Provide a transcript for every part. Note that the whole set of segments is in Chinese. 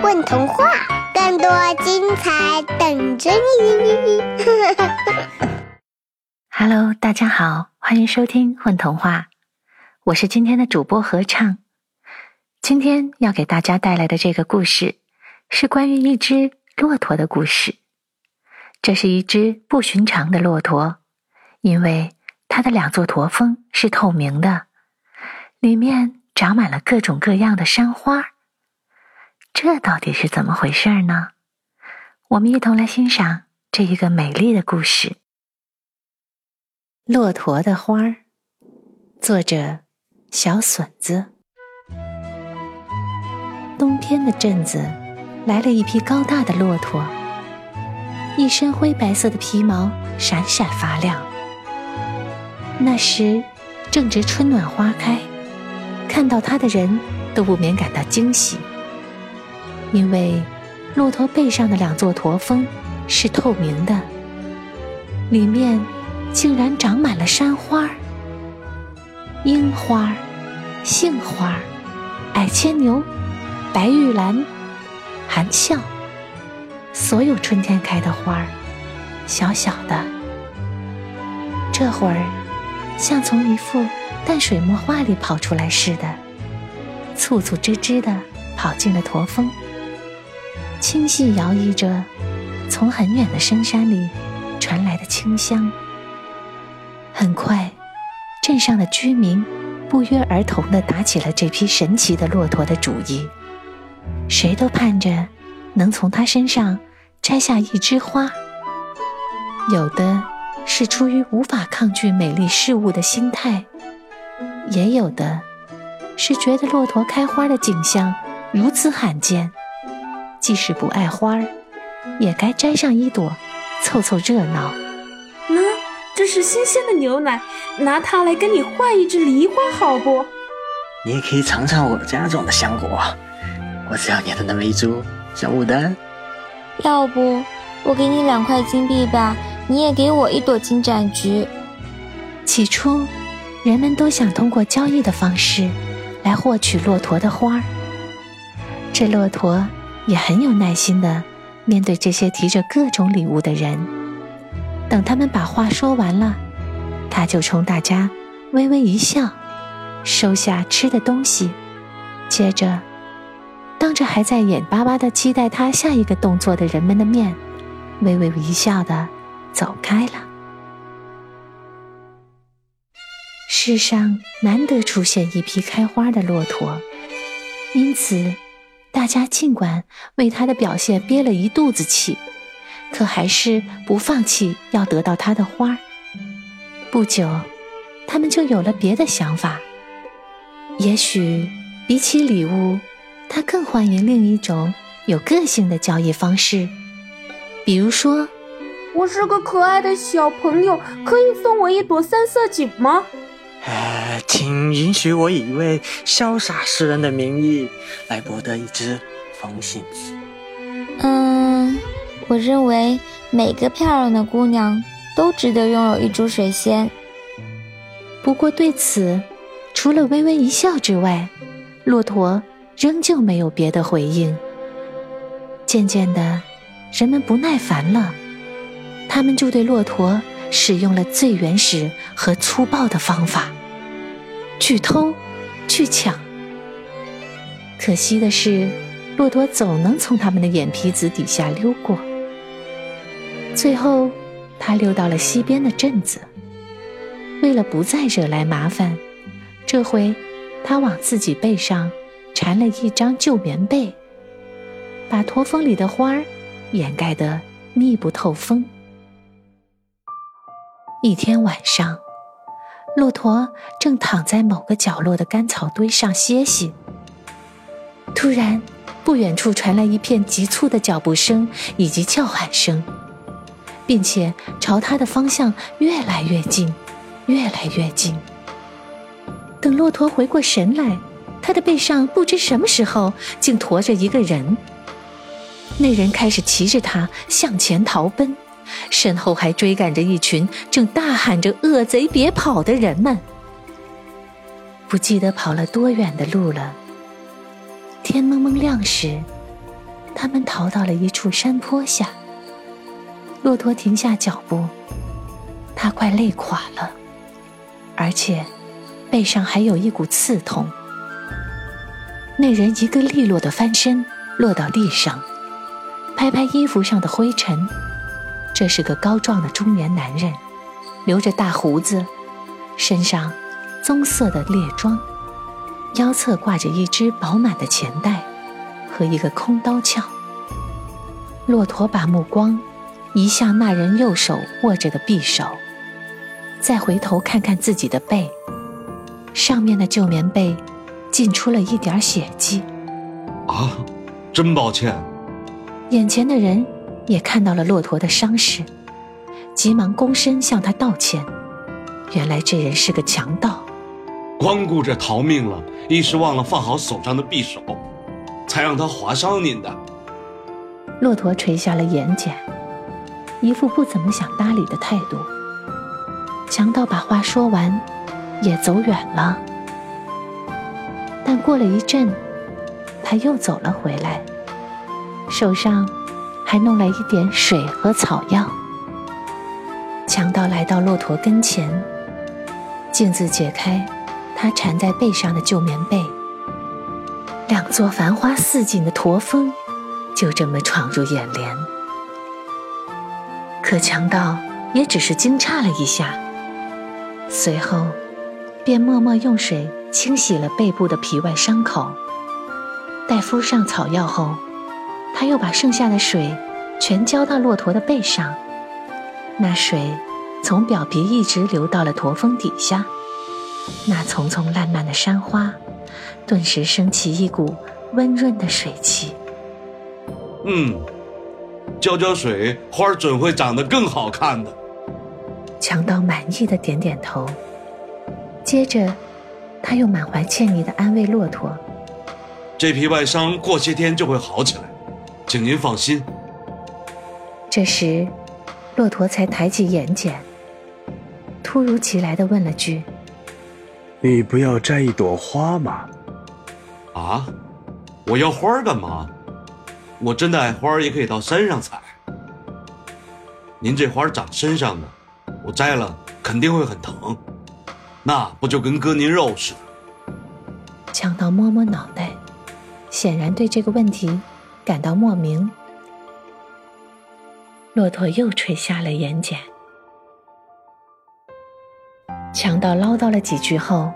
混童话，更多精彩等着你！Hello，大家好，欢迎收听混童话，我是今天的主播合唱。今天要给大家带来的这个故事，是关于一只骆驼的故事。这是一只不寻常的骆驼，因为它的两座驼峰是透明的，里面长满了各种各样的山花。这到底是怎么回事呢？我们一同来欣赏这一个美丽的故事。《骆驼的花儿》，作者小笋子。冬天的镇子来了一匹高大的骆驼，一身灰白色的皮毛闪闪发亮。那时正值春暖花开，看到它的人都不免感到惊喜。因为骆驼背上的两座驼峰是透明的，里面竟然长满了山花樱花、杏花、矮牵牛、白玉兰、含笑，所有春天开的花儿，小小的，这会儿像从一幅淡水墨画里跑出来似的，簇簇枝枝的跑进了驼峰。清细摇曳着，从很远的深山里传来的清香。很快，镇上的居民不约而同地打起了这批神奇的骆驼的主意，谁都盼着能从它身上摘下一枝花。有的是出于无法抗拒美丽事物的心态，也有的是觉得骆驼开花的景象如此罕见。即使不爱花儿，也该摘上一朵，凑凑热闹。喏，这是新鲜的牛奶，拿它来跟你换一只梨花，好不？你也可以尝尝我家种的香果。我只要你的那么一株小牡丹。要不，我给你两块金币吧，你也给我一朵金盏菊。起初，人们都想通过交易的方式来获取骆驼的花儿。这骆驼。也很有耐心的面对这些提着各种礼物的人，等他们把话说完了，他就冲大家微微一笑，收下吃的东西，接着当着还在眼巴巴的期待他下一个动作的人们的面，微微一笑的走开了。世上难得出现一匹开花的骆驼，因此。大家尽管为他的表现憋了一肚子气，可还是不放弃要得到他的花儿。不久，他们就有了别的想法。也许比起礼物，他更欢迎另一种有个性的交易方式，比如说：“我是个可爱的小朋友，可以送我一朵三色堇吗？”呃，请允许我以一位潇洒诗人的名义来博得一只风信子。嗯，我认为每个漂亮的姑娘都值得拥有一株水仙。不过对此，除了微微一笑之外，骆驼仍旧没有别的回应。渐渐的，人们不耐烦了，他们就对骆驼。使用了最原始和粗暴的方法，去偷，去抢。可惜的是，骆驼总能从他们的眼皮子底下溜过。最后，他溜到了西边的镇子。为了不再惹来麻烦，这回他往自己背上缠了一张旧棉被，把驼峰里的花儿掩盖得密不透风。一天晚上，骆驼正躺在某个角落的干草堆上歇息。突然，不远处传来一片急促的脚步声以及叫喊声，并且朝他的方向越来越近，越来越近。等骆驼回过神来，他的背上不知什么时候竟驮着一个人。那人开始骑着他向前逃奔。身后还追赶着一群正大喊着“恶贼别跑”的人们，不记得跑了多远的路了。天蒙蒙亮时，他们逃到了一处山坡下。骆驼停下脚步，他快累垮了，而且背上还有一股刺痛。那人一个利落的翻身，落到地上，拍拍衣服上的灰尘。这是个高壮的中年男人，留着大胡子，身上棕色的猎装，腰侧挂着一只饱满的钱袋和一个空刀鞘。骆驼把目光。移向那人右手握着的匕首，再回头看看自己的背，上面的旧棉被浸出了一点血迹。啊，真抱歉。眼前的人也看到了骆驼的伤势，急忙躬身向他道歉。原来这人是个强盗，光顾着逃命了，一时忘了放好手上的匕首，才让他划伤您的。骆驼垂下了眼睑。一副不怎么想搭理的态度。强盗把话说完，也走远了。但过了一阵，他又走了回来，手上还弄来一点水和草药。强盗来到骆驼跟前，径自解开他缠在背上的旧棉被，两座繁花似锦的驼峰就这么闯入眼帘。可强盗也只是惊诧了一下，随后便默默用水清洗了背部的皮外伤口。待敷上草药后，他又把剩下的水全浇到骆驼的背上，那水从表皮一直流到了驼峰底下。那丛丛烂漫的山花，顿时升起一股温润的水汽。嗯。浇浇水，花儿准会长得更好看的。强盗满意的点点头，接着，他又满怀歉意的安慰骆驼：“这皮外伤过些天就会好起来，请您放心。”这时，骆驼才抬起眼睑，突如其来的问了句：“你不要摘一朵花吗？”“啊，我要花干嘛？”我真的爱花，也可以到山上采。您这花长身上的，我摘了肯定会很疼，那不就跟割您肉似的？强盗摸摸脑袋，显然对这个问题感到莫名。骆驼又垂下了眼睑。强盗唠叨了几句后，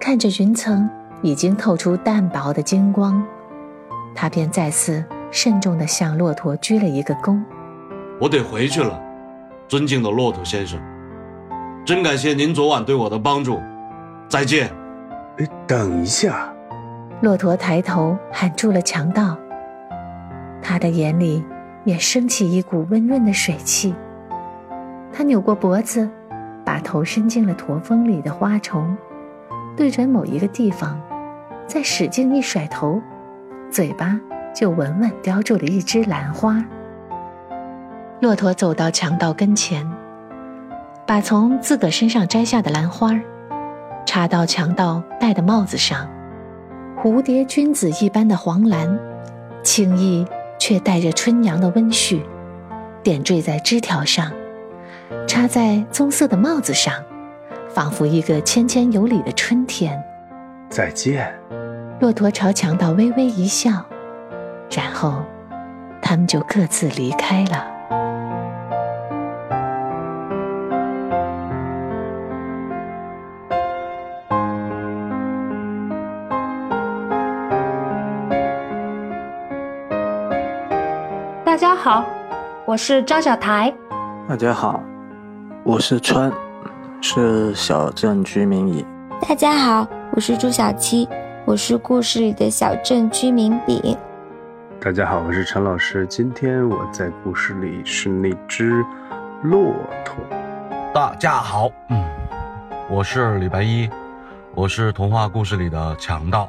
看着云层已经透出淡薄的金光，他便再次。慎重地向骆驼鞠了一个躬。我得回去了，尊敬的骆驼先生，真感谢您昨晚对我的帮助。再见。等一下。骆驼抬头喊住了强盗。他的眼里也升起一股温润的水汽。他扭过脖子，把头伸进了驼峰里的花丛，对准某一个地方，再使劲一甩头，嘴巴。就稳稳叼住了一只兰花。骆驼走到强盗跟前，把从自个身上摘下的兰花插到强盗戴的帽子上。蝴蝶君子一般的黄兰，轻易却带着春阳的温煦，点缀在枝条上，插在棕色的帽子上，仿佛一个谦谦有礼的春天。再见。骆驼朝强盗微微一笑。然后，他们就各自离开了。家好，我是张小台。大家好，我是川，是小镇居民乙。大家好，我是朱小七，我是故事里的小镇居民丙。大家好，我是陈老师。今天我在故事里是那只骆驼。大家好，嗯，我是李白一，我是童话故事里的强盗。